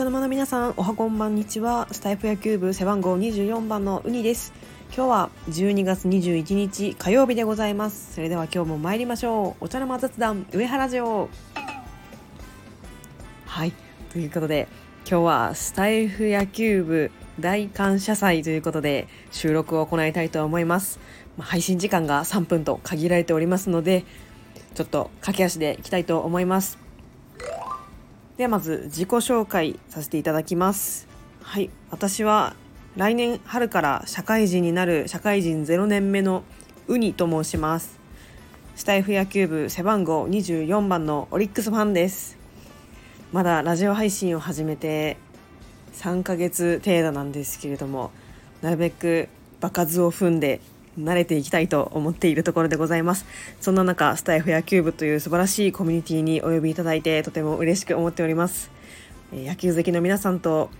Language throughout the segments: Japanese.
茶の間の皆さんおはこんばんにちは。スタイフ野球部背番号24番のウニです。今日は12月21日火曜日でございます。それでは今日も参りましょう。お茶の間雑談上原城。はい。ということで今日はスタイフ野球部大感謝祭ということで収録を行いたいと思います。配信時間が3分と限られておりますのでちょっと駆け足でいきたいと思います。ではまず自己紹介させていただきます。はい。私は来年春から社会人になる社会人0年目のウニと申します。スタイフ野球部背番号24番のオリックスファンです。まだラジオ配信を始めて3ヶ月程度なんですけれどもなるべく場数を踏んで慣れていきたいと思っているところでございます。そんな中スタイフ野球部という素晴らしいコミュニティにお呼びいただいてとても嬉しく思っております。野球好きの皆さんと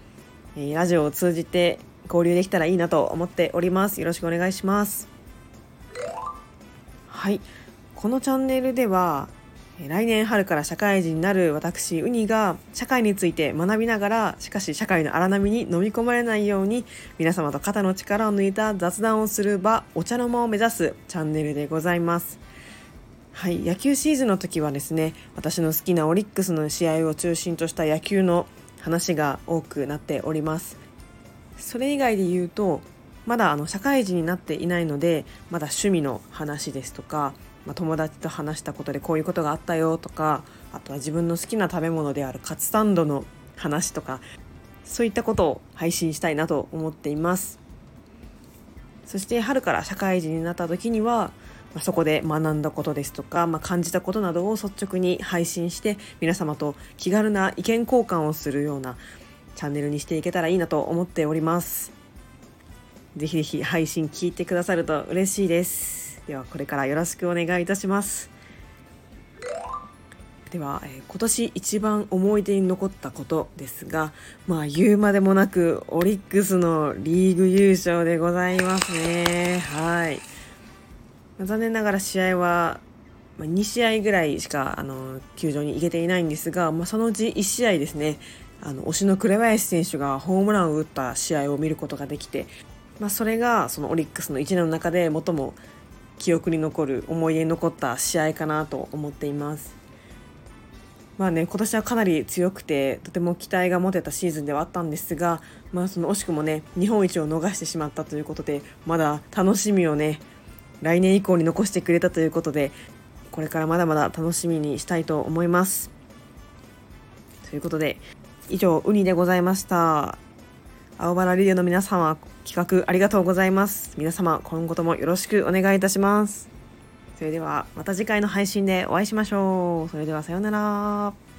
ラジオを通じて交流できたらいいなと思っております。よろしくお願いします。はい。このチャンネルでは来年春から社会人になる私ウニが社会について学びながらしかし社会の荒波に飲み込まれないように皆様と肩の力を抜いた雑談をする場お茶の間を目指すチャンネルでございます。はい野球シーズンの時はですね私の好きなオリックスの試合を中心とした野球の話が多くなっております。それ以外で言うとまだあの社会人になっていないのでまだ趣味の話ですとかまあ、友達と話したことでこういうことがあったよとかあとは自分の好きな食べ物であるカツサンドの話とかそういったことを配信したいなと思っています。そして春から社会人になった時にはまそこで学んだことですとか、まあ、感じたことなどを率直に配信して皆様と気軽な意見交換をするようなチャンネルにしていけたらいいなと思っております。ぜひぜひ配信聞いてくださると嬉しいです。ではこれからよろしくお願いいたします。では、え、今年一番思い出に残ったことですがまあ言うまでもなくオリックスのリーグ優勝でございますね。はい。残念ながら試合は2試合ぐらいしかあの球場に行けていないんですが、まあ、そのうち1試合ですねあの推しの紅林選手がホームランを打った試合を見ることができて、まあ、それがそのオリックスの1年の中で最も記憶に残る思い出に残った試合かなと思っています。まあね今年はかなり強くてとても期待が持てたシーズンではあったんですがまあその惜しくもね日本一を逃してしまったということでまだ楽しみをね来年以降に残してくれたということでこれからまだまだ楽しみにしたいと思います。ということで以上ウニでございました。青原リレーの皆様、企画ありがとうございます。皆様、今後ともよろしくお願いいたします。それでは、また次回の配信でお会いしましょう。それでは、さようなら。